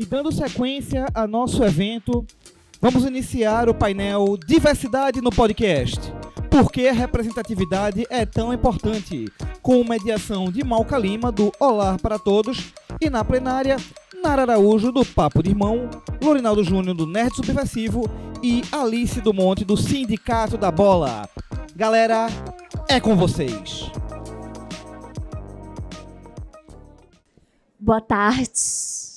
E dando sequência a nosso evento, vamos iniciar o painel Diversidade no Podcast. Por que a representatividade é tão importante? Com mediação de Malca Lima, do Olá para Todos, e na plenária, Nara Araújo, do Papo de Irmão, Lorinaldo Júnior, do Nerd Subversivo e Alice do Monte, do Sindicato da Bola. Galera, é com vocês. Boa tarde.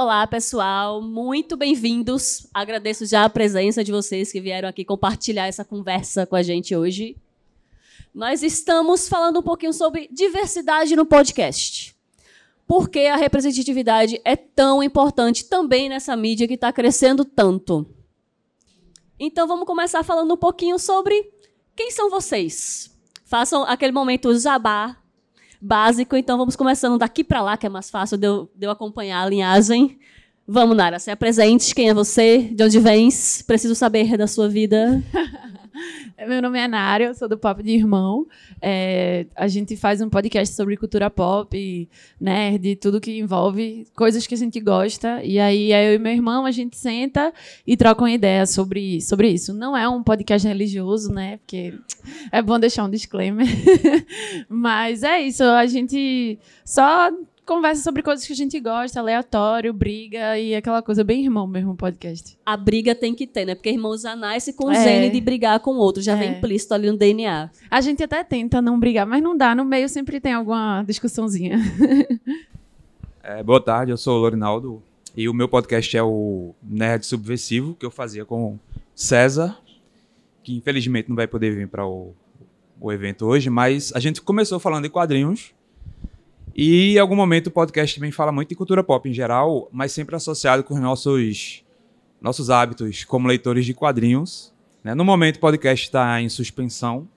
Olá, pessoal. Muito bem-vindos. Agradeço já a presença de vocês que vieram aqui compartilhar essa conversa com a gente hoje. Nós estamos falando um pouquinho sobre diversidade no podcast. Por que a representatividade é tão importante também nessa mídia que está crescendo tanto? Então, vamos começar falando um pouquinho sobre quem são vocês. Façam aquele momento jabá básico, então vamos começando daqui para lá, que é mais fácil de eu, de eu acompanhar a linhagem. Vamos, Nara, se apresente. Quem é você? De onde vens? Preciso saber da sua vida. Meu nome é Nara, eu sou do Papo de Irmão. É, a gente faz um podcast sobre cultura pop, nerd, tudo que envolve coisas que a gente gosta. E aí eu e meu irmão, a gente senta e troca uma ideia sobre, sobre isso. Não é um podcast religioso, né? Porque é bom deixar um disclaimer. Mas é isso, a gente só conversa sobre coisas que a gente gosta, aleatório, briga e aquela coisa bem irmão mesmo, podcast. A briga tem que ter, né? Porque irmão já nasce com o é. gene de brigar com o outro, já é. vem implícito ali no DNA. A gente até tenta não brigar, mas não dá. No meio sempre tem alguma discussãozinha. É, boa tarde, eu sou o Lorinaldo e o meu podcast é o Nerd Subversivo, que eu fazia com César, que infelizmente não vai poder vir para o, o evento hoje, mas a gente começou falando de quadrinhos e em algum momento o podcast também fala muito de cultura pop em geral, mas sempre associado com os nossos, nossos hábitos como leitores de quadrinhos. Né? No momento o podcast está em suspensão,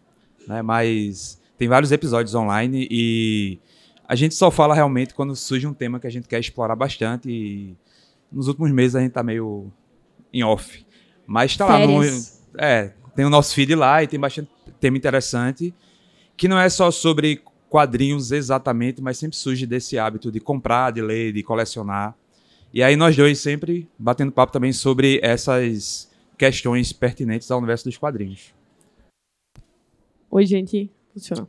né? mas tem vários episódios online e a gente só fala realmente quando surge um tema que a gente quer explorar bastante. E nos últimos meses a gente está meio em off. Mas está lá no. É, tem o nosso feed lá e tem bastante tema interessante. Que não é só sobre quadrinhos exatamente, mas sempre surge desse hábito de comprar, de ler, de colecionar. E aí nós dois sempre batendo papo também sobre essas questões pertinentes ao universo dos quadrinhos. Oi, gente. Funciona.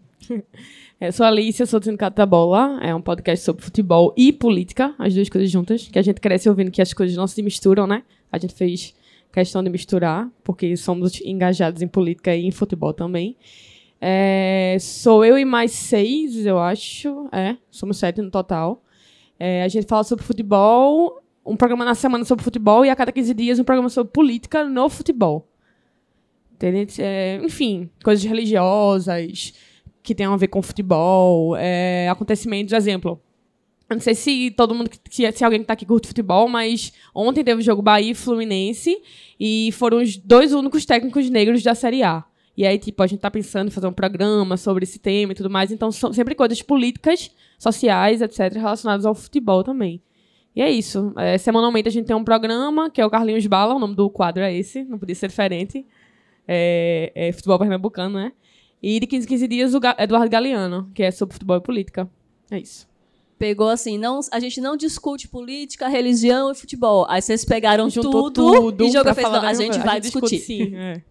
Eu sou a Alice, sou do Sindicato da Bola. É um podcast sobre futebol e política, as duas coisas juntas, que a gente cresce ouvindo que as coisas não se misturam, né? A gente fez questão de misturar, porque somos engajados em política e em futebol também. É, sou eu e mais seis, eu acho. É, somos sete no total. É, a gente fala sobre futebol, um programa na semana sobre futebol e a cada 15 dias um programa sobre política no futebol. É, enfim, coisas religiosas que tem a ver com futebol, é, acontecimentos, exemplo. Não sei se todo mundo, se, se alguém que está aqui curte futebol, mas ontem teve o jogo Bahia e Fluminense e foram os dois únicos técnicos negros da Série A. E aí, tipo, a gente tá pensando em fazer um programa sobre esse tema e tudo mais. Então, são sempre coisas políticas, sociais, etc., relacionadas ao futebol também. E é isso. É, semanalmente a gente tem um programa, que é o Carlinhos Bala, o nome do quadro é esse, não podia ser diferente. É, é futebol pernambucano, né? E de 15 em 15 dias o Eduardo Galeano, que é sobre futebol e política. É isso. Pegou assim, não, a gente não discute política, religião e futebol. Aí vocês pegaram tudo, tudo e jogou fez, não, a gente vai discutir. Discute, sim, é.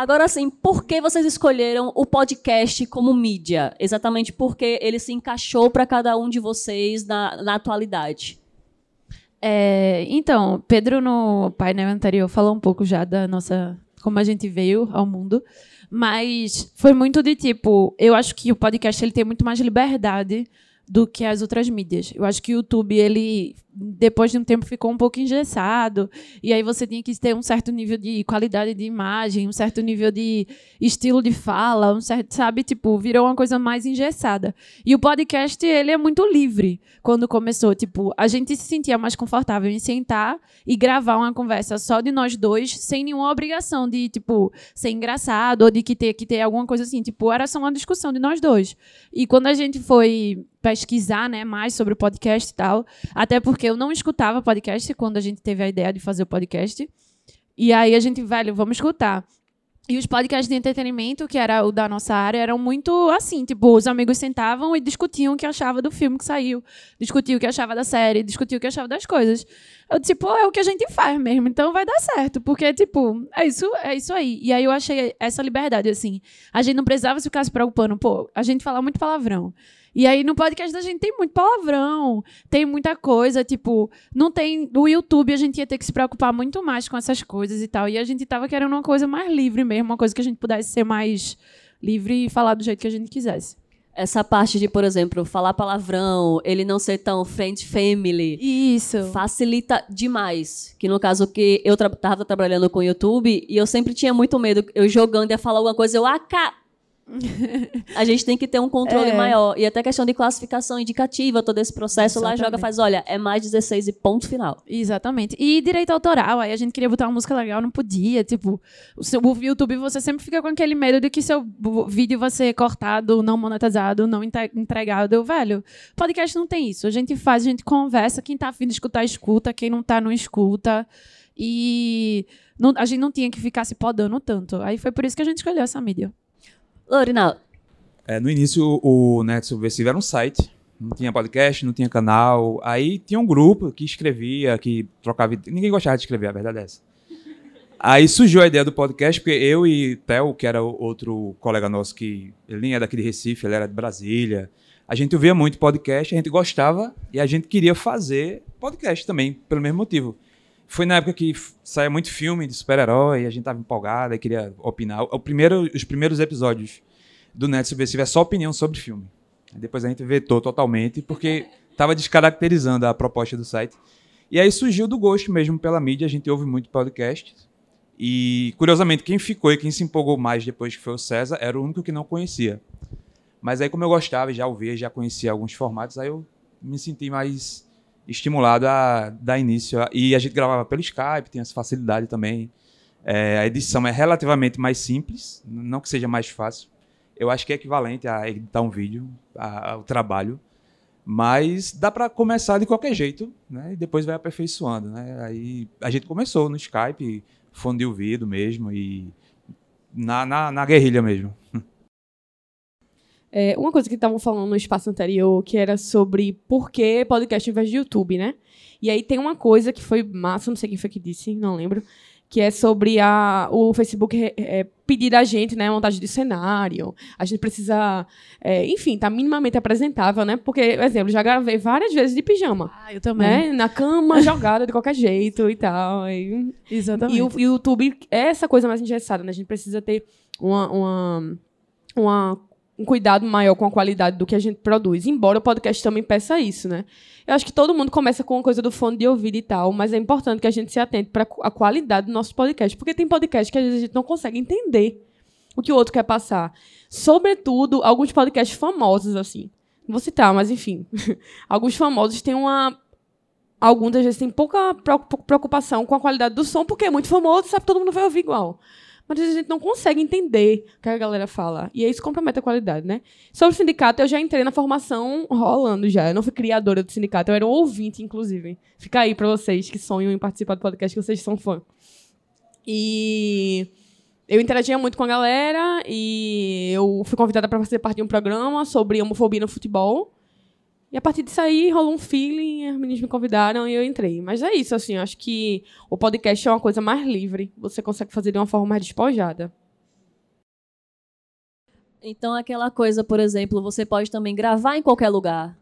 Agora, assim, por que vocês escolheram o podcast como mídia? Exatamente porque ele se encaixou para cada um de vocês na, na atualidade. É, então, Pedro, no painel anterior, falou um pouco já da nossa. como a gente veio ao mundo. Mas foi muito de tipo. Eu acho que o podcast ele tem muito mais liberdade do que as outras mídias. Eu acho que o YouTube, ele, depois de um tempo, ficou um pouco engessado. E aí você tinha que ter um certo nível de qualidade de imagem, um certo nível de estilo de fala, um certo, sabe? Tipo, virou uma coisa mais engessada. E o podcast, ele é muito livre. Quando começou, tipo, a gente se sentia mais confortável em sentar e gravar uma conversa só de nós dois, sem nenhuma obrigação de, tipo, ser engraçado ou de que ter que ter alguma coisa assim. Tipo, era só uma discussão de nós dois. E quando a gente foi pesquisar né, mais sobre o podcast e tal. Até porque eu não escutava podcast quando a gente teve a ideia de fazer o podcast. E aí a gente, velho, vamos escutar. E os podcasts de entretenimento, que era o da nossa área, eram muito assim, tipo, os amigos sentavam e discutiam o que achava do filme que saiu, discutiam o que achava da série, discutiam o que achava das coisas. Eu disse, pô, é o que a gente faz mesmo, então vai dar certo, porque, tipo, é isso, é isso aí. E aí eu achei essa liberdade, assim. A gente não precisava ficar se preocupando, pô, a gente fala muito palavrão. E aí no podcast da gente tem muito palavrão, tem muita coisa, tipo, não tem. No YouTube a gente ia ter que se preocupar muito mais com essas coisas e tal. E a gente tava querendo uma coisa mais livre mesmo, uma coisa que a gente pudesse ser mais livre e falar do jeito que a gente quisesse. Essa parte de, por exemplo, falar palavrão, ele não ser tão friend family. Isso. Facilita demais. Que no caso que eu tra tava trabalhando com o YouTube e eu sempre tinha muito medo, eu jogando ia falar alguma coisa, eu, ah, a gente tem que ter um controle é. maior. E até questão de classificação indicativa, todo esse processo Exatamente. lá joga, faz, olha, é mais 16 e ponto final. Exatamente. E direito autoral, aí a gente queria botar uma música legal, não podia. Tipo, o, seu, o YouTube você sempre fica com aquele medo de que seu vídeo vai ser cortado, não monetizado, não entregado. Eu, velho, podcast não tem isso. A gente faz, a gente conversa, quem tá afim de escutar, escuta, quem não tá, não escuta. E não, a gente não tinha que ficar se podando tanto. Aí foi por isso que a gente escolheu essa mídia. Lorinal. É, no início, o Net Subversivo era um site. Não tinha podcast, não tinha canal. Aí tinha um grupo que escrevia, que trocava. Ninguém gostava de escrever, a verdade é essa. Aí surgiu a ideia do podcast, porque eu e Theo, que era outro colega nosso, que ele nem é daqui de Recife, ele era de Brasília. A gente ouvia muito podcast, a gente gostava e a gente queria fazer podcast também, pelo mesmo motivo. Foi na época que saía muito filme de super-herói, a gente tava empolgado e queria opinar. O primeiro, os primeiros episódios do Net Subversivo é só opinião sobre filme. Depois a gente vetou totalmente, porque tava descaracterizando a proposta do site. E aí surgiu do gosto mesmo pela mídia, a gente ouve muito podcast. E, curiosamente, quem ficou e quem se empolgou mais depois que foi o César era o único que não conhecia. Mas aí, como eu gostava, já ouvia, já conhecia alguns formatos, aí eu me senti mais estimulado a dar início. A, e a gente gravava pelo Skype, tem essa facilidade também. É, a edição é relativamente mais simples, não que seja mais fácil. Eu acho que é equivalente a editar um vídeo, ao trabalho. Mas dá para começar de qualquer jeito, né? E depois vai aperfeiçoando, né? Aí a gente começou no Skype, fone de ouvido mesmo e na, na, na guerrilha mesmo. É, uma coisa que estavam falando no espaço anterior, que era sobre por que podcast ao invés de YouTube, né? E aí tem uma coisa que foi massa, não sei quem foi que disse, não lembro, que é sobre a, o Facebook é, pedir a gente, né, montagem de cenário. A gente precisa, é, enfim, tá minimamente apresentável, né? Porque, por exemplo, já gravei várias vezes de pijama. Ah, eu também. Né? Na cama, jogada de qualquer jeito e tal. E, Exatamente. E o YouTube é essa coisa mais engessada, né? A gente precisa ter uma, uma, uma um cuidado maior com a qualidade do que a gente produz. Embora o podcast também peça isso, né? Eu acho que todo mundo começa com uma coisa do fone de ouvido e tal, mas é importante que a gente se atente para a qualidade do nosso podcast, porque tem podcast que às vezes a gente não consegue entender o que o outro quer passar. Sobretudo, alguns podcasts famosos, assim. Não vou citar, mas enfim. alguns famosos têm uma. Alguns, às vezes, têm pouca preocupação com a qualidade do som, porque é muito famoso, sabe? Todo mundo vai ouvir igual mas a gente não consegue entender o que a galera fala. E isso compromete a qualidade, né? Sobre o sindicato, eu já entrei na formação rolando já. Eu não fui criadora do sindicato, eu era um ouvinte, inclusive. Fica aí para vocês que sonham em participar do podcast, que vocês são fã. E eu interagia muito com a galera e eu fui convidada para fazer parte de um programa sobre homofobia no futebol. E a partir disso aí rolou um feeling, as meninas me convidaram e eu entrei. Mas é isso, assim, eu acho que o podcast é uma coisa mais livre. Você consegue fazer de uma forma mais despojada. Então, aquela coisa, por exemplo, você pode também gravar em qualquer lugar.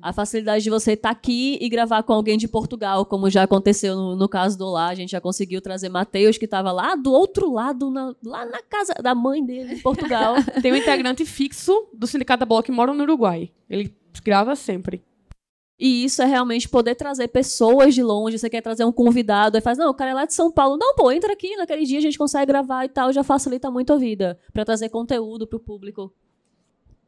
A facilidade de você estar tá aqui e gravar com alguém de Portugal, como já aconteceu no, no caso do Lá, a gente já conseguiu trazer Matheus, que estava lá do outro lado, na, lá na casa da mãe dele, em Portugal. Tem um integrante fixo do Sindicato da que mora no Uruguai. Ele grava sempre. E isso é realmente poder trazer pessoas de longe. Você quer trazer um convidado, aí faz, não, o cara é lá de São Paulo. Não, pô, entra aqui, naquele dia a gente consegue gravar e tal, já facilita muito a vida para trazer conteúdo para o público.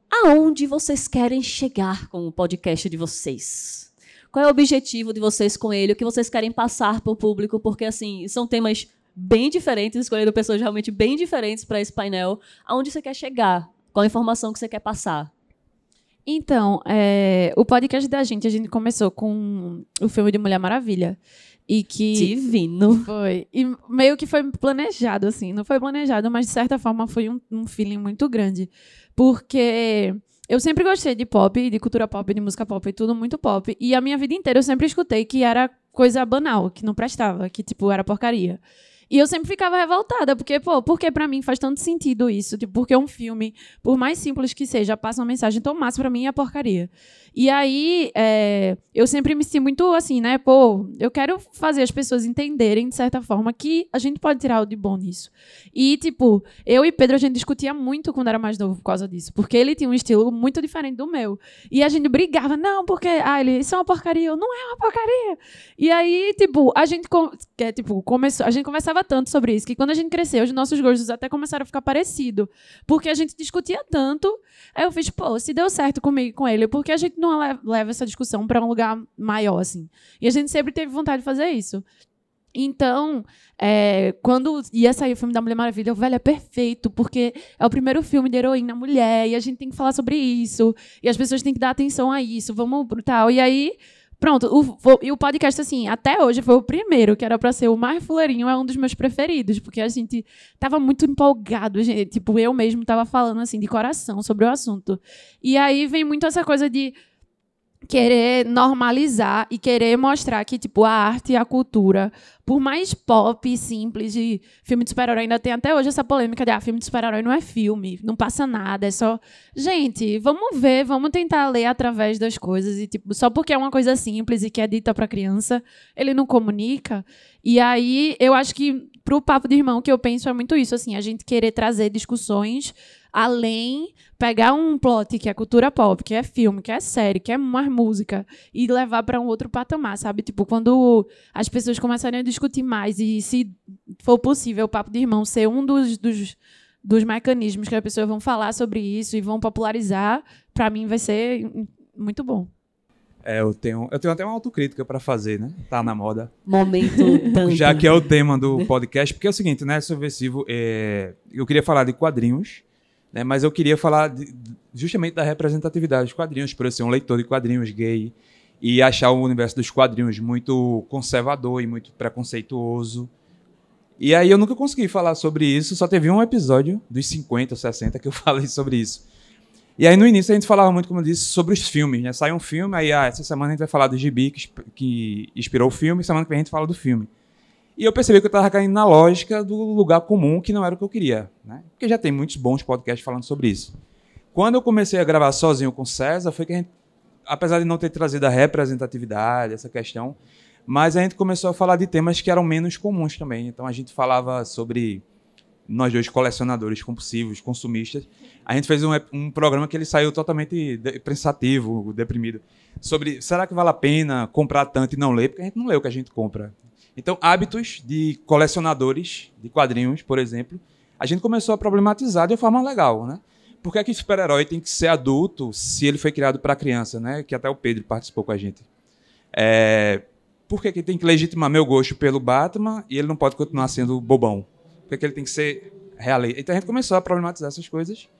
Aonde vocês querem chegar com o podcast de vocês? Qual é o objetivo de vocês com ele? O que vocês querem passar para o público? Porque, assim, são temas bem diferentes, escolhendo pessoas realmente bem diferentes para esse painel. Aonde você quer chegar? Qual a informação que você quer passar? Então, é, o podcast da gente, a gente começou com o filme de Mulher Maravilha. E que. Divino. Foi. E meio que foi planejado, assim. Não foi planejado, mas de certa forma foi um, um feeling muito grande. Porque eu sempre gostei de pop, de cultura pop, de música pop e tudo muito pop. E a minha vida inteira eu sempre escutei que era coisa banal, que não prestava, que, tipo, era porcaria. E eu sempre ficava revoltada, porque, pô, porque pra mim faz tanto sentido isso? Tipo, porque um filme, por mais simples que seja, passa uma mensagem tão massa pra mim é porcaria. E aí, é, eu sempre me senti muito assim, né? Pô, eu quero fazer as pessoas entenderem, de certa forma, que a gente pode tirar o de bom nisso. E, tipo, eu e Pedro, a gente discutia muito quando era mais novo por causa disso. Porque ele tinha um estilo muito diferente do meu. E a gente brigava, não, porque, ah, ele, isso é uma porcaria. Eu, não é uma porcaria. E aí, tipo, a gente, é, tipo, começou, a gente conversava tanto sobre isso, que quando a gente cresceu, os nossos gostos até começaram a ficar parecidos. Porque a gente discutia tanto. Aí eu fiz, pô, se deu certo comigo com ele, porque a gente não leva essa discussão para um lugar maior, assim. E a gente sempre teve vontade de fazer isso. Então, é, quando ia sair o filme da Mulher Maravilha, o velho é perfeito, porque é o primeiro filme de heroína mulher, e a gente tem que falar sobre isso, e as pessoas têm que dar atenção a isso, vamos tal. E aí, pronto, o, e o podcast, assim, até hoje foi o primeiro, que era para ser o mais fuleirinho, é um dos meus preferidos, porque a gente tava muito empolgado, gente, tipo, eu mesmo tava falando, assim, de coração sobre o assunto. E aí vem muito essa coisa de querer normalizar e querer mostrar que tipo a arte e a cultura, por mais pop simples de filme de super-herói, ainda tem até hoje essa polêmica de ah, filme de super-herói não é filme, não passa nada, é só gente, vamos ver, vamos tentar ler através das coisas e tipo só porque é uma coisa simples e que é dita para criança, ele não comunica. E aí eu acho que pro papo de irmão que eu penso é muito isso, assim, a gente querer trazer discussões além pegar um plot que é cultura pop, que é filme, que é série, que é mais música e levar para um outro patamar, sabe? Tipo, quando as pessoas começarem a discutir mais e se for possível o papo de irmão ser um dos, dos, dos mecanismos que as pessoas vão falar sobre isso e vão popularizar, para mim vai ser muito bom. É, eu tenho, eu tenho até uma autocrítica para fazer, né? Tá na moda. Momento tanto. Já que é o tema do podcast, porque é o seguinte, né? Subversivo, é... eu queria falar de quadrinhos, né? Mas eu queria falar de, justamente da representatividade dos quadrinhos, por eu ser um leitor de quadrinhos gay e achar o universo dos quadrinhos muito conservador e muito preconceituoso. E aí eu nunca consegui falar sobre isso, só teve um episódio dos 50, 60 que eu falei sobre isso. E aí no início a gente falava muito, como eu disse, sobre os filmes. Né? Sai um filme, aí ah, essa semana a gente vai falar do gibi que, que inspirou o filme, semana que vem a gente fala do filme. E eu percebi que eu estava caindo na lógica do lugar comum, que não era o que eu queria. Né? Porque já tem muitos bons podcasts falando sobre isso. Quando eu comecei a gravar sozinho com o César, foi que a gente, apesar de não ter trazido a representatividade, essa questão, mas a gente começou a falar de temas que eram menos comuns também. Então a gente falava sobre nós dois colecionadores compulsivos, consumistas. A gente fez um, um programa que ele saiu totalmente de, pensativo, deprimido, sobre será que vale a pena comprar tanto e não ler? Porque a gente não lê o que a gente compra. Então, hábitos de colecionadores de quadrinhos, por exemplo, a gente começou a problematizar de uma forma legal, né? Por que, é que super-herói tem que ser adulto se ele foi criado para criança, né? Que até o Pedro participou com a gente. É... Por que, que tem que legitimar meu gosto pelo Batman e ele não pode continuar sendo bobão? Por que, que ele tem que ser realista? Então a gente começou a problematizar essas coisas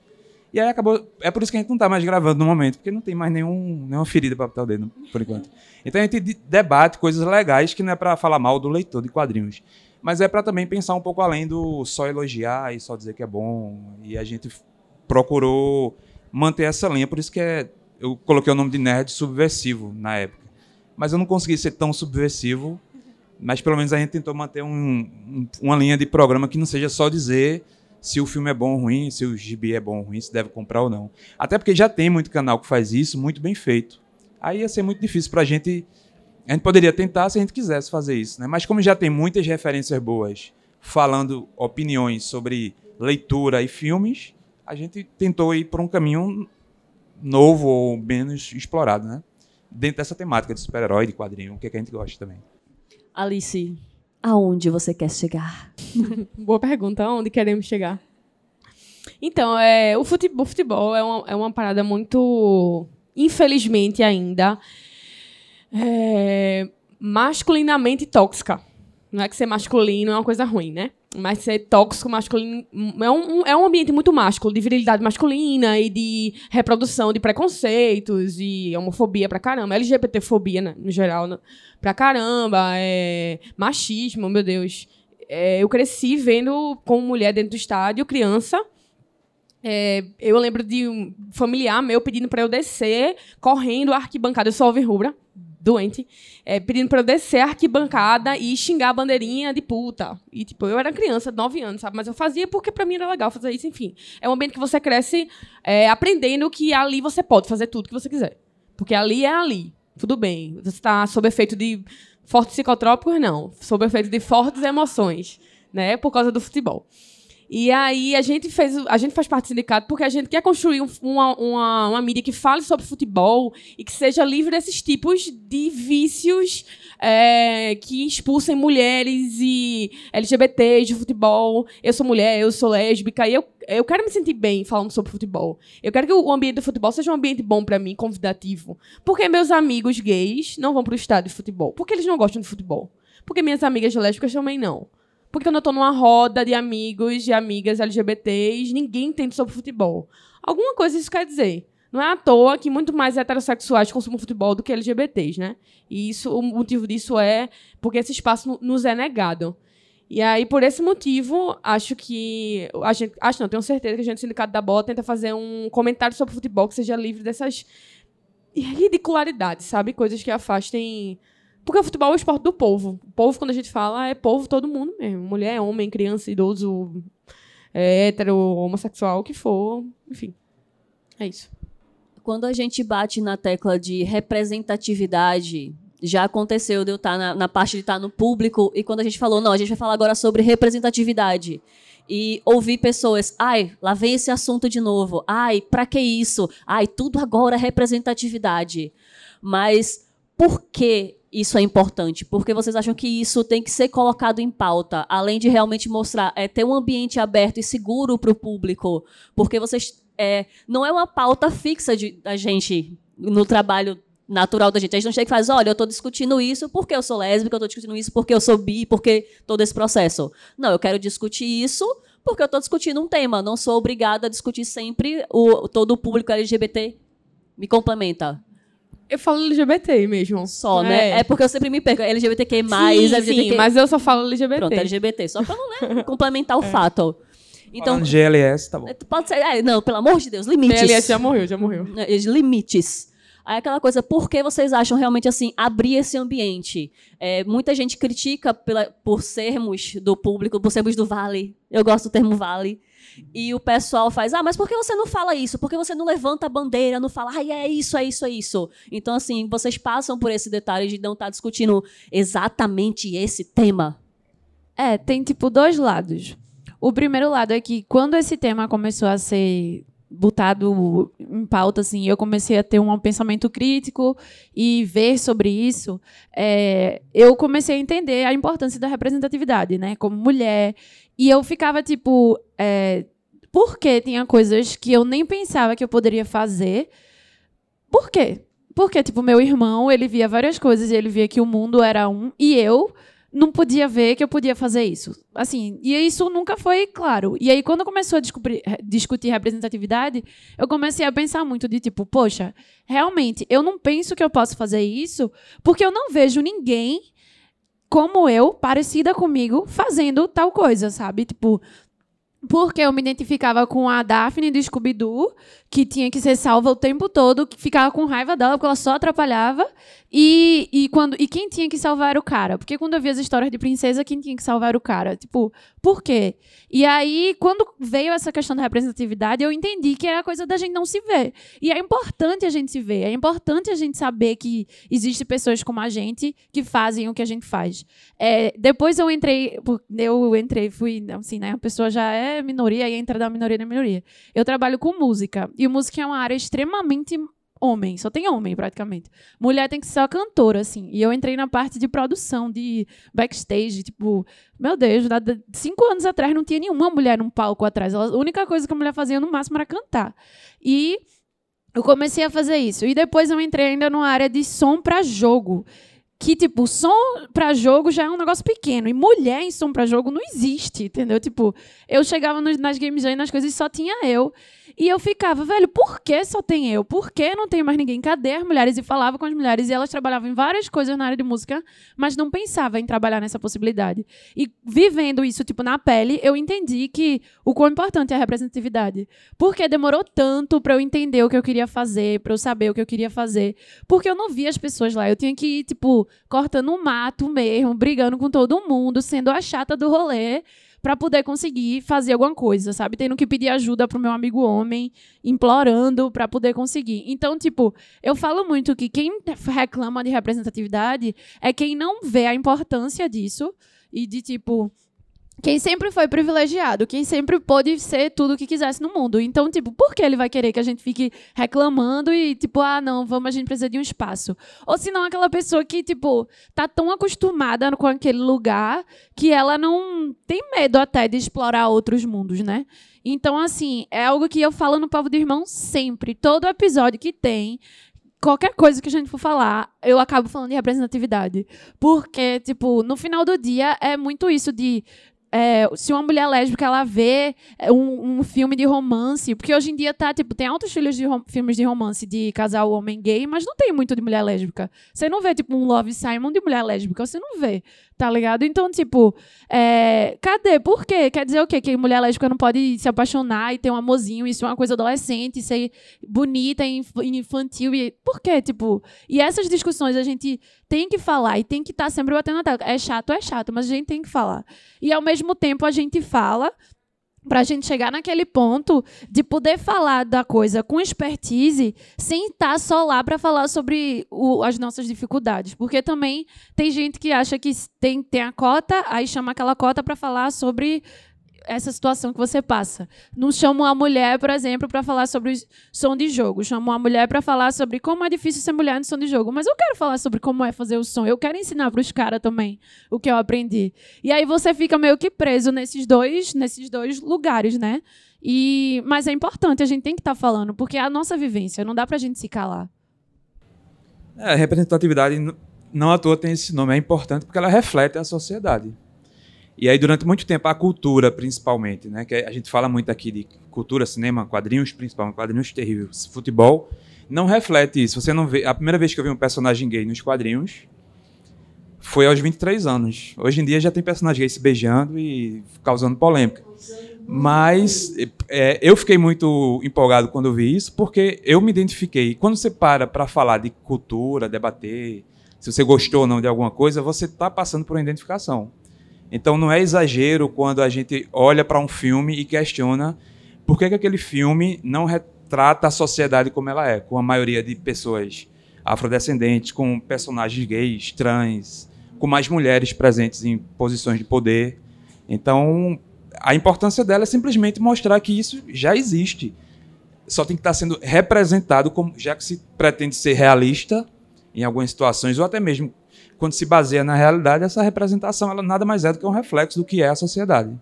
e aí acabou. É por isso que a gente não está mais gravando no momento, porque não tem mais nenhum, nenhuma ferida para botar o dedo, por enquanto. Então a gente debate coisas legais que não é para falar mal do leitor de quadrinhos. Mas é para também pensar um pouco além do só elogiar e só dizer que é bom. E a gente procurou manter essa linha. Por isso que é, eu coloquei o nome de nerd subversivo na época. Mas eu não consegui ser tão subversivo. Mas pelo menos a gente tentou manter um, um, uma linha de programa que não seja só dizer se o filme é bom ou ruim, se o gibi é bom ou ruim, se deve comprar ou não. Até porque já tem muito canal que faz isso, muito bem feito. Aí ia ser muito difícil para a gente. A gente poderia tentar se a gente quisesse fazer isso, né? Mas como já tem muitas referências boas falando opiniões sobre leitura e filmes, a gente tentou ir por um caminho novo ou menos explorado, né? Dentro dessa temática de super-herói, de quadrinho, o que, é que a gente gosta também. Alice, Aonde você quer chegar? Boa pergunta. Aonde queremos chegar? Então, é, o futebol, futebol é, uma, é uma parada muito, infelizmente ainda, é, masculinamente tóxica. Não é que ser masculino é uma coisa ruim, né? Mas ser tóxico masculino é um, é um ambiente muito másculo, de virilidade masculina e de reprodução de preconceitos e homofobia pra caramba, LGBTfobia, né, no geral, né, pra caramba, é, machismo, meu Deus. É, eu cresci vendo como mulher dentro do estádio, criança. É, eu lembro de um familiar meu pedindo para eu descer, correndo a arquibancada. Eu sou alvirrubra, doente, é, pedindo pra eu descer a arquibancada e xingar a bandeirinha de puta. E, tipo, eu era criança, 9 anos, sabe? Mas eu fazia porque pra mim era legal fazer isso, enfim. É um ambiente que você cresce é, aprendendo que ali você pode fazer tudo que você quiser. Porque ali é ali. Tudo bem. Você está sob efeito de fortes psicotrópicos, não. Sob efeito de fortes emoções, né? Por causa do futebol. E aí a gente fez, a gente faz parte do sindicato porque a gente quer construir um, uma, uma, uma mídia que fale sobre futebol e que seja livre desses tipos de vícios é, que expulsem mulheres e LGBTs de futebol. Eu sou mulher, eu sou lésbica e eu, eu quero me sentir bem falando sobre futebol. Eu quero que o ambiente do futebol seja um ambiente bom para mim, convidativo. Porque meus amigos gays não vão pro estádio de futebol? Porque eles não gostam de futebol. Porque minhas amigas lésbicas também não. Porque quando eu tô numa roda de amigos e amigas LGBTs, ninguém entende sobre futebol. Alguma coisa isso quer dizer. Não é à toa que muito mais heterossexuais consumem futebol do que LGBTs, né? E isso, o motivo disso é porque esse espaço nos é negado. E aí, por esse motivo, acho que. A gente, acho não, tenho certeza que a gente, Sindicato da Bola, tenta fazer um comentário sobre futebol que seja livre dessas ridicularidades, sabe? Coisas que afastem porque o futebol é o esporte do povo. O povo, quando a gente fala, é povo todo mundo mesmo. Mulher, homem, criança, idoso, é, hétero, homossexual, o que for. Enfim. É isso. Quando a gente bate na tecla de representatividade, já aconteceu de eu estar na, na parte de estar no público, e quando a gente falou, não, a gente vai falar agora sobre representatividade e ouvir pessoas, ai, lá vem esse assunto de novo, ai, para que isso? Ai, tudo agora é representatividade. Mas por que isso é importante? Porque vocês acham que isso tem que ser colocado em pauta, além de realmente mostrar, é, ter um ambiente aberto e seguro para o público, porque vocês é, não é uma pauta fixa de, da gente no trabalho natural da gente. A gente não chega e faz, olha, eu estou discutindo isso porque eu sou lésbica, eu estou discutindo isso porque eu sou bi, porque todo esse processo. Não, eu quero discutir isso porque eu estou discutindo um tema. Não sou obrigada a discutir sempre o, todo o público LGBT. Me complementa. Eu falo LGBT mesmo. Só, né? É, é porque eu sempre me perco. LGBTQ+, sim, LGBTQ... Sim, mas eu só falo LGBT. Pronto, LGBT. Só pra não né, complementar o é. fato. Então, Falando GLS, tá bom. É, pode ser, é, não, pelo amor de Deus, limites. GLS já morreu, já morreu. É, limites. Aí aquela coisa, por que vocês acham realmente assim, abrir esse ambiente? É, muita gente critica pela, por sermos do público, por sermos do Vale. Eu gosto do termo Vale. E o pessoal faz, ah, mas por que você não fala isso? Por que você não levanta a bandeira, não fala, ah, é isso, é isso, é isso? Então, assim, vocês passam por esse detalhe de não estar tá discutindo exatamente esse tema. É, tem tipo dois lados. O primeiro lado é que quando esse tema começou a ser botado em pauta, assim, eu comecei a ter um pensamento crítico e ver sobre isso, é, eu comecei a entender a importância da representatividade, né, como mulher, e eu ficava tipo, é, por que tinha coisas que eu nem pensava que eu poderia fazer? Por quê? Porque, tipo, meu irmão, ele via várias coisas e ele via que o mundo era um, e eu não podia ver que eu podia fazer isso. Assim, e isso nunca foi claro. E aí, quando começou a descobrir, discutir representatividade, eu comecei a pensar muito de tipo, poxa, realmente, eu não penso que eu posso fazer isso porque eu não vejo ninguém como eu, parecida comigo, fazendo tal coisa, sabe? Tipo, porque eu me identificava com a Daphne do Scooby-Doo, que tinha que ser salva o tempo todo, que ficava com raiva dela porque ela só atrapalhava. E, e, quando, e quem tinha que salvar o cara? Porque quando eu via as histórias de princesa, quem tinha que salvar o cara? Tipo, por quê? E aí, quando veio essa questão da representatividade, eu entendi que era coisa da gente não se ver. E é importante a gente se ver, é importante a gente saber que existem pessoas como a gente que fazem o que a gente faz. É, depois eu entrei, eu entrei, fui, assim, né? A pessoa já é minoria e entra da minoria na minoria. Eu trabalho com música. E música é uma área extremamente homem, só tem homem praticamente. Mulher tem que ser a cantora, assim. E eu entrei na parte de produção, de backstage, tipo, meu Deus, cinco anos atrás não tinha nenhuma mulher num palco atrás. a única coisa que a mulher fazia no máximo era cantar. E eu comecei a fazer isso. E depois eu entrei ainda numa área de som para jogo. Que, tipo, som pra jogo já é um negócio pequeno. E mulher em som pra jogo não existe, entendeu? Tipo, eu chegava nos, nas games aí, nas coisas e só tinha eu. E eu ficava, velho, por que só tem eu? Por que não tem mais ninguém? Cadê as mulheres? E falava com as mulheres e elas trabalhavam em várias coisas na área de música, mas não pensava em trabalhar nessa possibilidade. E vivendo isso, tipo, na pele, eu entendi que o quão importante é a representatividade. Porque demorou tanto para eu entender o que eu queria fazer, para eu saber o que eu queria fazer. Porque eu não via as pessoas lá. Eu tinha que ir, tipo, cortando o mato mesmo, brigando com todo mundo, sendo a chata do rolê para poder conseguir fazer alguma coisa, sabe? Tendo que pedir ajuda pro meu amigo homem, implorando para poder conseguir. Então, tipo, eu falo muito que quem reclama de representatividade é quem não vê a importância disso e de tipo quem sempre foi privilegiado, quem sempre pôde ser tudo o que quisesse no mundo. Então, tipo, por que ele vai querer que a gente fique reclamando e, tipo, ah, não, vamos, a gente precisa de um espaço? Ou se não, aquela pessoa que, tipo, tá tão acostumada com aquele lugar que ela não tem medo até de explorar outros mundos, né? Então, assim, é algo que eu falo no Povo do Irmão sempre. Todo episódio que tem, qualquer coisa que a gente for falar, eu acabo falando de representatividade. Porque, tipo, no final do dia é muito isso de é, se uma mulher lésbica ela vê é, um, um, filme de romance, porque hoje em dia tá, tipo, tem altos filhos de filmes de romance de casal homem gay, mas não tem muito de mulher lésbica. Você não vê, tipo, um Love Simon de mulher lésbica, você não vê, tá ligado? Então, tipo, é, cadê? Por quê? Quer dizer o quê? Que mulher lésbica não pode se apaixonar e ter um amorzinho, isso é uma coisa adolescente, ser bonita e infantil. E, por quê? Tipo, e essas discussões a gente tem que falar e tem que estar tá sempre batendo na tela. É chato, é chato, mas a gente tem que falar. E ao mesmo tempo a gente fala para a gente chegar naquele ponto de poder falar da coisa com expertise sem estar tá só lá para falar sobre o, as nossas dificuldades. Porque também tem gente que acha que tem, tem a cota, aí chama aquela cota para falar sobre essa situação que você passa. Não chamo a mulher, por exemplo, para falar sobre som de jogo. Chamo a mulher para falar sobre como é difícil ser mulher no som de jogo. Mas eu quero falar sobre como é fazer o som. Eu quero ensinar para os caras também o que eu aprendi. E aí você fica meio que preso nesses dois, nesses dois lugares, né? E, mas é importante, a gente tem que estar tá falando, porque é a nossa vivência, não dá para a gente se calar. É, representatividade não à toa tem esse nome, é importante porque ela reflete a sociedade. E aí, durante muito tempo, a cultura, principalmente, né? Que a gente fala muito aqui de cultura, cinema, quadrinhos, principalmente, quadrinhos terríveis, futebol, não reflete isso. Você não vê. A primeira vez que eu vi um personagem gay nos quadrinhos foi aos 23 anos. Hoje em dia já tem personagens gays se beijando e causando polêmica. Mas é, eu fiquei muito empolgado quando eu vi isso, porque eu me identifiquei. Quando você para para falar de cultura, debater, se você gostou ou não de alguma coisa, você está passando por uma identificação. Então não é exagero quando a gente olha para um filme e questiona por que, que aquele filme não retrata a sociedade como ela é, com a maioria de pessoas afrodescendentes, com personagens gays, trans, com mais mulheres presentes em posições de poder. Então, a importância dela é simplesmente mostrar que isso já existe. Só tem que estar sendo representado, como, já que se pretende ser realista em algumas situações, ou até mesmo quando se baseia na realidade, essa representação ela nada mais é do que um reflexo do que é a sociedade.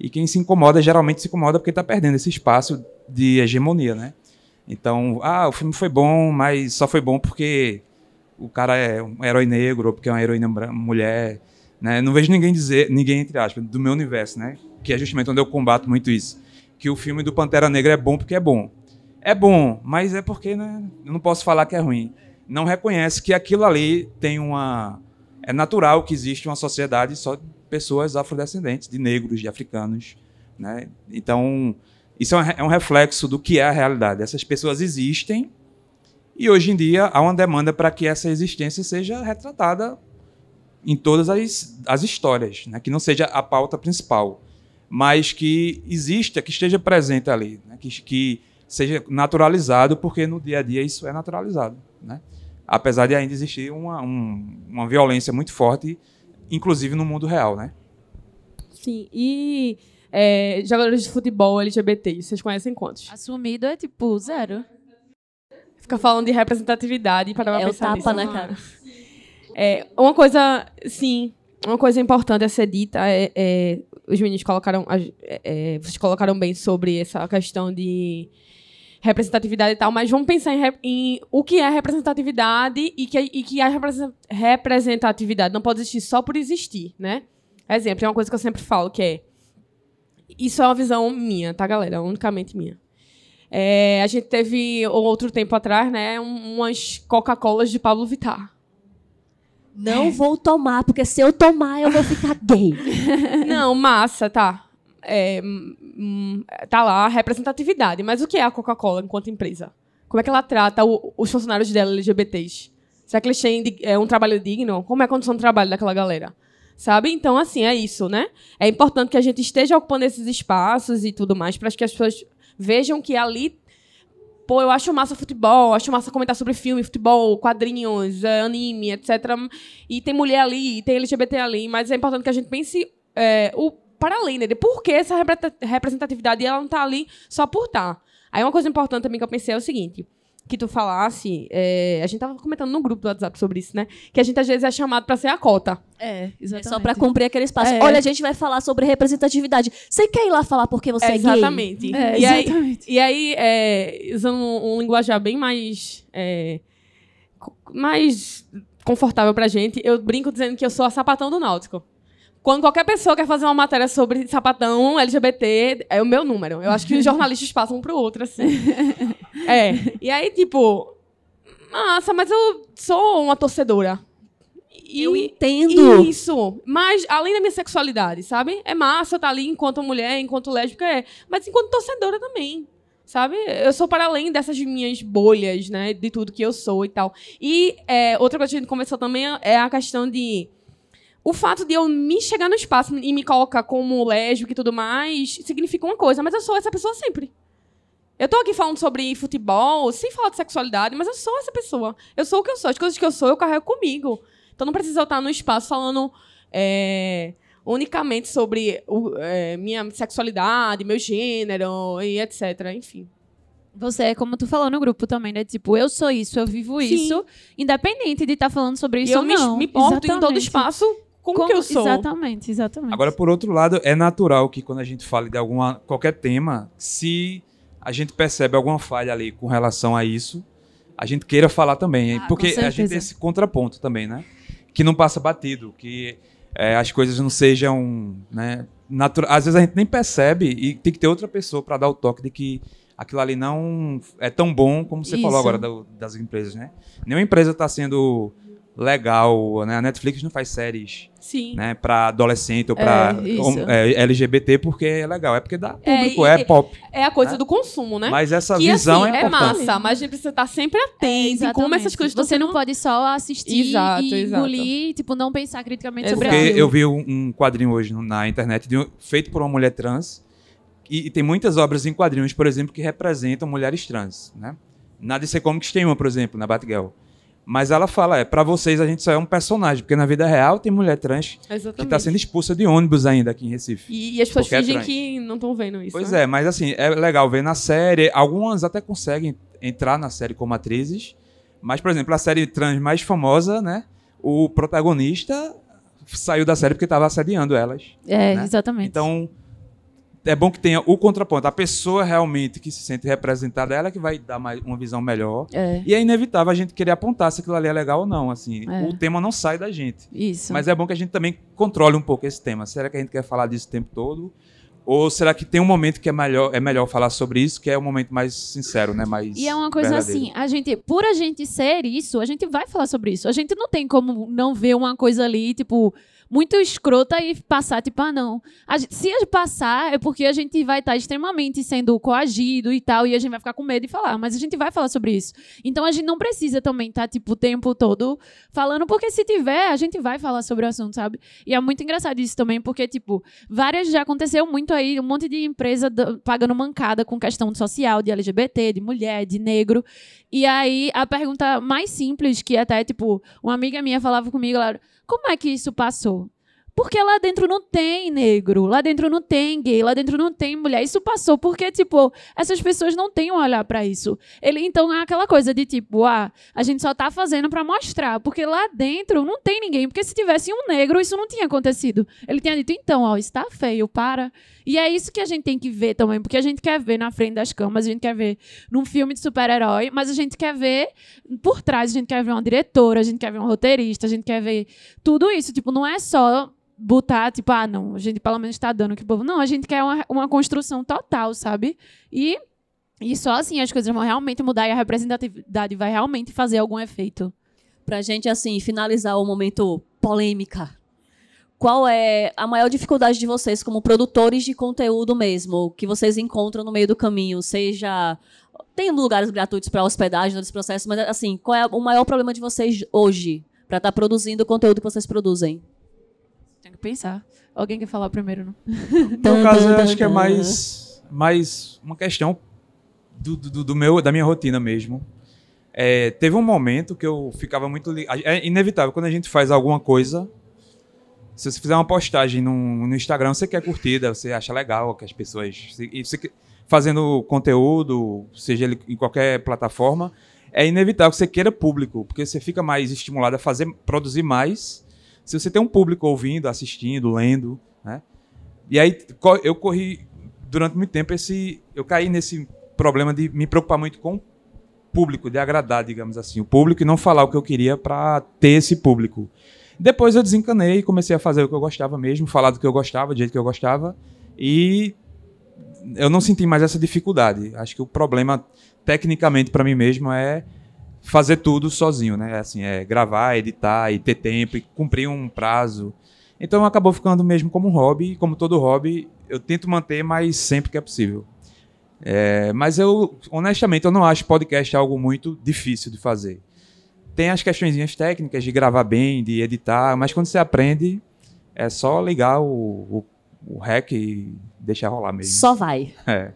E quem se incomoda, geralmente se incomoda porque está perdendo esse espaço de hegemonia, né? Então, ah, o filme foi bom, mas só foi bom porque o cara é um herói negro, ou porque é uma heroína mulher, né? Não vejo ninguém dizer, ninguém entre aspas, do meu universo, né? Que é justamente onde eu combato muito isso, que o filme do Pantera Negra é bom porque é bom. É bom, mas é porque, né, eu não posso falar que é ruim não reconhece que aquilo ali tem uma. É natural que existe uma sociedade só de pessoas afrodescendentes, de negros, de africanos. Né? Então, isso é um reflexo do que é a realidade. Essas pessoas existem e hoje em dia há uma demanda para que essa existência seja retratada em todas as, as histórias, né? que não seja a pauta principal, mas que exista, que esteja presente ali, né? que, que seja naturalizado, porque no dia a dia isso é naturalizado. Né? Apesar de ainda existir uma, um, uma violência muito forte, inclusive no mundo real, né? Sim, e é, jogadores de futebol LGBT, vocês conhecem quantos? Assumido é tipo zero. Fica falando de representatividade para é pensar o tapa nisso. na cara. É, uma coisa, sim, uma coisa importante a ser dita é, é os meninos colocaram, é, é, vocês colocaram bem sobre essa questão de representatividade e tal, mas vamos pensar em, em o que é representatividade e que, e que a represen- representatividade não pode existir só por existir, né? Exemplo, é uma coisa que eu sempre falo, que é isso é uma visão minha, tá, galera? Unicamente minha. É, a gente teve outro tempo atrás, né, um- umas Coca-Colas de Pablo Vittar. Não vou tomar, porque se eu tomar, eu vou ficar gay. Não, massa, tá. É, hum, hum, tá lá a representatividade. Mas o que é a Coca-Cola enquanto empresa? Como é que ela trata o- os funcionários dela LGBTs? Será que eles têm é, um trabalho digno? Como é a condição de trabalho daquela galera? Sabe? Então, assim, é isso, né? É importante que a gente esteja ocupando esses espaços e tudo mais para que as pessoas vejam que ali pô, eu acho massa futebol, acho massa comentar sobre filme, futebol, quadrinhos, eh, anime, etc. E tem mulher ali, tem LGBT ali, mas é importante que a gente pense eh, o para além, né? De por que essa repre- representatividade ela não tá ali só por estar. Aí uma coisa importante também que eu pensei é o seguinte, que tu falasse, eh, a gente tava comentando no grupo do WhatsApp sobre isso, né? Que a gente às vezes é chamado para ser a cota. É, É exatamente. só pra cumprir aquele espaço. É. Olha, a gente vai falar sobre representatividade. Você quer ir lá falar porque você é, gay? Exatamente. É, e aí, exatamente. E aí, é, usando um, um linguajar bem mais, é, mais confortável pra gente, eu brinco dizendo que eu sou a sapatão do Náutico. Quando qualquer pessoa quer fazer uma matéria sobre sapatão LGBT, é o meu número. Eu acho que os jornalistas passam um pro outro, assim. É. E aí, tipo, massa, mas eu sou uma torcedora. E, Eu entendo. Isso. Mas, além da minha sexualidade, sabe? É massa eu estar ali enquanto mulher, enquanto lésbica, é. Mas enquanto torcedora também. Sabe? Eu sou para além dessas minhas bolhas, né? De tudo que eu sou e tal. E é, outra coisa que a gente conversou também é a questão de. O fato de eu me chegar no espaço e me colocar como lésbica e tudo mais significa uma coisa, mas eu sou essa pessoa sempre. Eu tô aqui falando sobre futebol, sem falar de sexualidade, mas eu sou essa pessoa. Eu sou o que eu sou. As coisas que eu sou, eu carrego comigo. Então não precisa eu estar no espaço falando é, unicamente sobre o- é, minha sexualidade, meu gênero e etc. Enfim. Você é como tu falou no grupo também, né? Tipo, eu sou isso, eu vivo Sim. isso, independente de estar falando sobre isso eu ou me, não. me porto em todo Exatamente. espaço como, Como- que eu sou. Exatamente, exatamente. Agora, por outro lado, é natural que quando a gente fale de alguma, qualquer tema, se a gente percebe alguma falha ali com relação a isso, a gente queira falar também. Ah, porque a gente tem esse contraponto também, né? Que não passa batido, que é, as coisas não sejam. Né, natura- Às vezes a gente nem percebe e tem que ter outra pessoa para dar o toque de que aquilo ali não é tão bom como você falou Isso. agora da- das empresas, né? Nenhuma empresa está sendo legal, né? A Netflix não faz séries Sim. né, para adolescente ou para É, isso. LGBT porque é legal, é porque dá É, público, e- é, pop. É a coisa Né? do consumo, né? Mas essa que visão assim, é é, importante. massa, mas a gente precisa estar sempre atento em como essas coisas estão Você não pode só assistir Exato, e exato. engolir, tipo, não pensar criticamente Exato. sobre Porque eu vi um, um quadrinho hoje na internet de um- feito por uma mulher trans e, e tem muitas obras em quadrinhos, por exemplo, que representam mulheres trans, né? Na DC Comics tem uma, por exemplo, na Batgirl. Mas ela fala, é, para vocês a gente só é um personagem, porque na vida real tem mulher trans que Exatamente. está sendo expulsa de ônibus ainda aqui em Recife. E, e as pessoas é fingem trans. que não estão vendo isso. Pois né? é, mas assim, é legal ver na série. Algumas até conseguem entrar na série como atrizes. Mas, por exemplo, a série trans mais famosa, né? O protagonista saiu da série porque estava assediando elas. É, né? exatamente. Então, é bom que tenha o contraponto. A pessoa realmente que se sente representada, ela que vai dar mais, uma visão melhor. É, E é inevitável a gente querer apontar se aquilo ali é legal ou não. Assim, É. o tema não sai da gente. isso. Mas é bom que a gente também controle um pouco esse tema. Será que a gente quer falar disso o tempo todo? Ou será que tem um momento que é melhor, é melhor falar sobre isso, que é um momento mais sincero, né? Mais E é uma coisa verdadeiro? assim, a gente, por a gente ser isso, a gente vai falar sobre isso. A gente não tem como não ver uma coisa ali, tipo, muito escrota e passar, tipo, ah, não. Gente- se passar, é porque a gente vai estar extremamente sendo coagido e tal, e a gente vai ficar com medo de falar, mas a gente vai falar sobre isso. Então a gente não precisa também estar, tipo, o tempo todo falando, porque se tiver, a gente vai falar sobre o assunto, sabe? E é muito engraçado isso também, porque, tipo, várias já aconteceu muito aí, um monte de empresa pagando mancada com questão social, de LGBT, de mulher, de negro. E aí, a pergunta mais simples, que até, tipo, uma amiga minha falava comigo, ela, como é que isso passou? Porque lá dentro não tem negro, lá dentro não tem gay, lá dentro não tem mulher. Isso passou porque, tipo, essas pessoas não têm um olhar para isso. Ele, então é aquela coisa de tipo, ah, a gente só tá fazendo para mostrar, porque lá dentro não tem ninguém. Porque se tivesse um negro, isso não tinha acontecido. Ele tinha dito, então, ó, está feio, para. E é isso que a gente tem que ver também, porque a gente quer ver na frente das câmeras, a gente quer ver num filme de super-herói, mas a gente quer ver por trás, a gente quer ver uma diretora, a gente quer ver um roteirista, a gente quer ver tudo isso. Tipo, não é só botar, tipo, ah, não, a gente pelo menos está dando que o povo. Não, a gente quer uma, uma construção total, sabe? E, e só assim as coisas vão realmente mudar e a representatividade vai realmente fazer algum efeito. Pra gente, assim, finalizar o momento polêmica. Qual é a maior dificuldade de vocês como produtores de conteúdo mesmo, que vocês encontram no meio do caminho? Seja. Tem lugares gratuitos para hospedagem nesse processo, mas assim, qual é o maior problema de vocês hoje para estar tá produzindo o conteúdo que vocês produzem? Pensar. Alguém quer falar primeiro, não? No caso, eu acho que é mais, mais uma questão do, do, do meu, da minha rotina mesmo. É, teve um momento que eu ficava muito. É inevitável, quando a gente faz alguma coisa. Se você fizer uma postagem no, no Instagram, você quer curtida, você acha legal que as pessoas. E você, fazendo conteúdo, seja ele em qualquer plataforma, é inevitável que você queira público, porque você fica mais estimulado a fazer, produzir mais se você tem um público ouvindo, assistindo, lendo, né? E aí eu corri durante muito tempo esse, eu caí nesse problema de me preocupar muito com o público, de agradar, digamos assim, o público e não falar o que eu queria para ter esse público. Depois eu desencanei e comecei a fazer o que eu gostava mesmo, falar do que eu gostava, do jeito que eu gostava e eu não senti mais essa dificuldade. Acho que o problema tecnicamente para mim mesmo é fazer tudo sozinho, né? Assim, é gravar, editar e ter tempo e cumprir um prazo. Então acabou ficando mesmo como um hobby, e como todo hobby, eu tento manter, mas sempre que é possível. É, mas eu, honestamente, eu não acho podcast algo muito difícil de fazer. Tem as questões técnicas de gravar bem, de editar, mas quando você aprende, é só ligar o, o, o rec e deixar rolar mesmo. Só vai. É.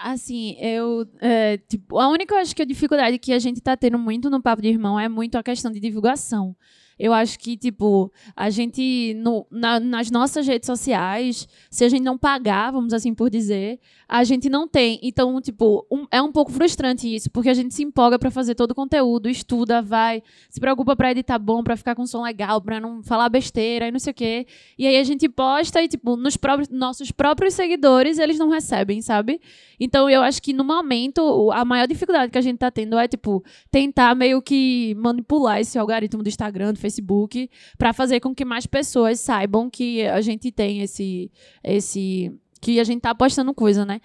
Assim, eu. É, tipo, a única acho que a dificuldade que a gente tá tendo muito no Papo de Irmão é muito a questão de divulgação. Eu acho que, tipo, a gente, no, na, nas nossas redes sociais, se a gente não pagar, vamos assim por dizer, a gente não tem. Então, tipo, um, é um pouco frustrante isso, porque a gente se empolga para fazer todo o conteúdo, estuda, vai, se preocupa para editar bom, para ficar com som legal, para não falar besteira e não sei o quê. E aí a gente posta e, tipo, nos próprios, nossos próprios seguidores, eles não recebem, sabe? Então, eu acho que no momento, a maior dificuldade que a gente tá tendo é, tipo, tentar meio que manipular esse algoritmo do Instagram, do Facebook, para fazer com que mais pessoas saibam que a gente tem esse esse que a gente tá apostando coisa, né?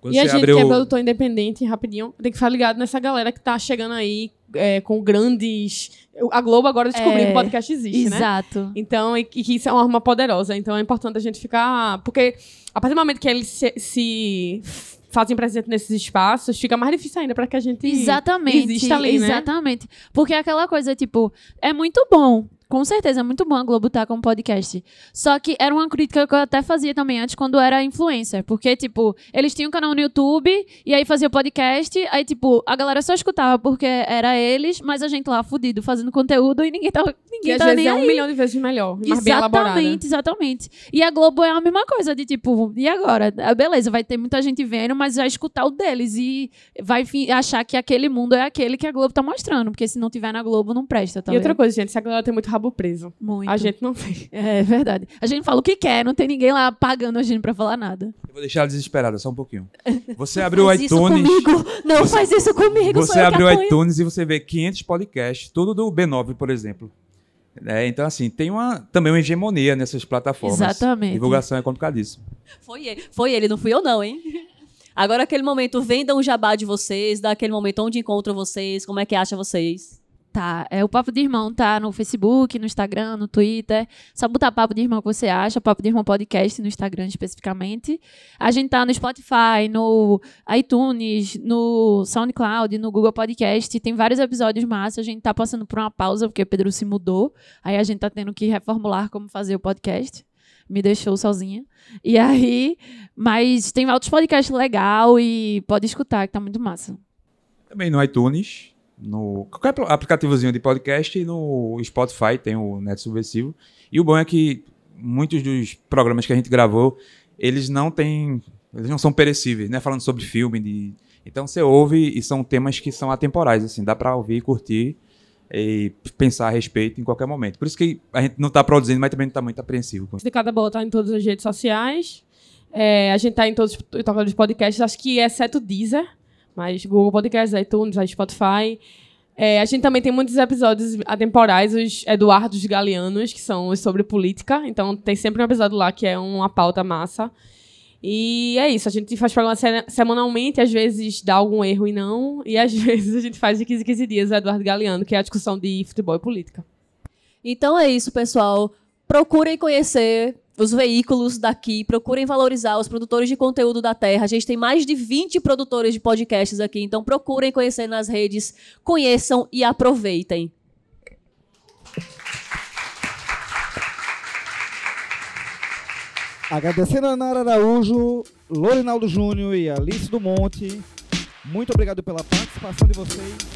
Quando e a gente que é produtor independente, rapidinho, tem que ficar ligado nessa galera que tá chegando aí é, com grandes. A Globo agora descobriu é, que o podcast existe, exato. né? Exato. Então, e, que isso é uma arma poderosa. Então é importante a gente ficar. Porque a partir do momento que eles se, se fazem presente nesses espaços, fica mais difícil ainda para que a gente exatamente, exista ali, né? Exatamente. Porque é aquela coisa, tipo, é muito bom com certeza, é muito bom a Globo estar tá com podcast. Só que era uma crítica que eu até fazia também antes, quando era influencer. Porque, tipo, eles tinham um canal no YouTube, e aí fazia podcast, aí, tipo, a galera só escutava porque era eles, mas a gente lá fudido, fazendo conteúdo, e ninguém tava, ninguém e tava às vezes nem é um milhão de vezes melhor, mais Exatamente, exatamente. E a Globo é a mesma coisa, de tipo, e agora? Ah, beleza, vai ter muita gente vendo, mas vai escutar o deles, e vai achar que aquele mundo é aquele que a Globo tá mostrando, porque se não tiver na Globo, não presta, tá E outra coisa, gente, se a galera tem muito rabo preso. Muito. A gente não tem. É verdade. A gente fala o que quer, não tem ninguém lá pagando a gente pra falar nada. Eu vou deixar ela desesperada só um pouquinho. Você abriu o iTunes. Não você, faz isso comigo. Você abriu o iTunes e você vê 500 podcasts, tudo do B9, por exemplo. É, então, assim, tem uma, também uma hegemonia nessas plataformas. Exatamente. Divulgação é complicadíssimo. Foi ele, foi ele, não fui eu, não, hein? Agora, aquele momento, vendam um jabá de vocês, dá aquele momento onde encontram vocês, como é que acha vocês? Tá. É, o Papo de Irmão tá no Facebook, no Instagram, no Twitter. Só botar Papo de Irmão que você acha. Papo de Irmão Podcast no Instagram especificamente. A gente tá no Spotify, no iTunes, no SoundCloud, no Google Podcast. Tem vários episódios massa. A gente tá passando por uma pausa porque o Pedro se mudou. Aí a gente tá tendo que reformular como fazer o podcast me deixou sozinha. E aí, mas tem outros podcasts legal e pode escutar, que tá muito massa. Também no iTunes, no qualquer aplicativozinho de podcast e no Spotify tem o Neto Subversivo. E o bom é que muitos dos programas que a gente gravou, eles não têm, eles não são perecíveis, né? Falando sobre filme, de, então você ouve e são temas que são atemporais, assim, dá para ouvir, curtir e pensar a respeito em qualquer momento. Por isso que a gente não está produzindo, mas também não está muito apreensivo. De cada bola tá em todas as redes sociais. É, a gente tá em todos os podcasts, acho que exceto Deezer, mas Google Podcasts, iTunes, Spotify. É, a gente também tem muitos episódios atemporais, os Eduardos Galeanos, que são os sobre política. Então tem sempre um episódio lá que é uma pauta massa. E é isso, a gente faz programa semanalmente, às vezes dá algum erro e não, e às vezes a gente faz de 15 em 15 dias o Eduardo Galeano, que é a discussão de futebol e política. Então é isso, pessoal. Procurem conhecer os veículos daqui, procurem valorizar os produtores de conteúdo da Terra. A gente tem mais de 20 produtores de podcasts aqui, então procurem conhecer nas redes, conheçam e aproveitem. Agradecendo a Nara Araújo, Lorinaldo Júnior e Alice do Monte. Muito obrigado pela participação de vocês.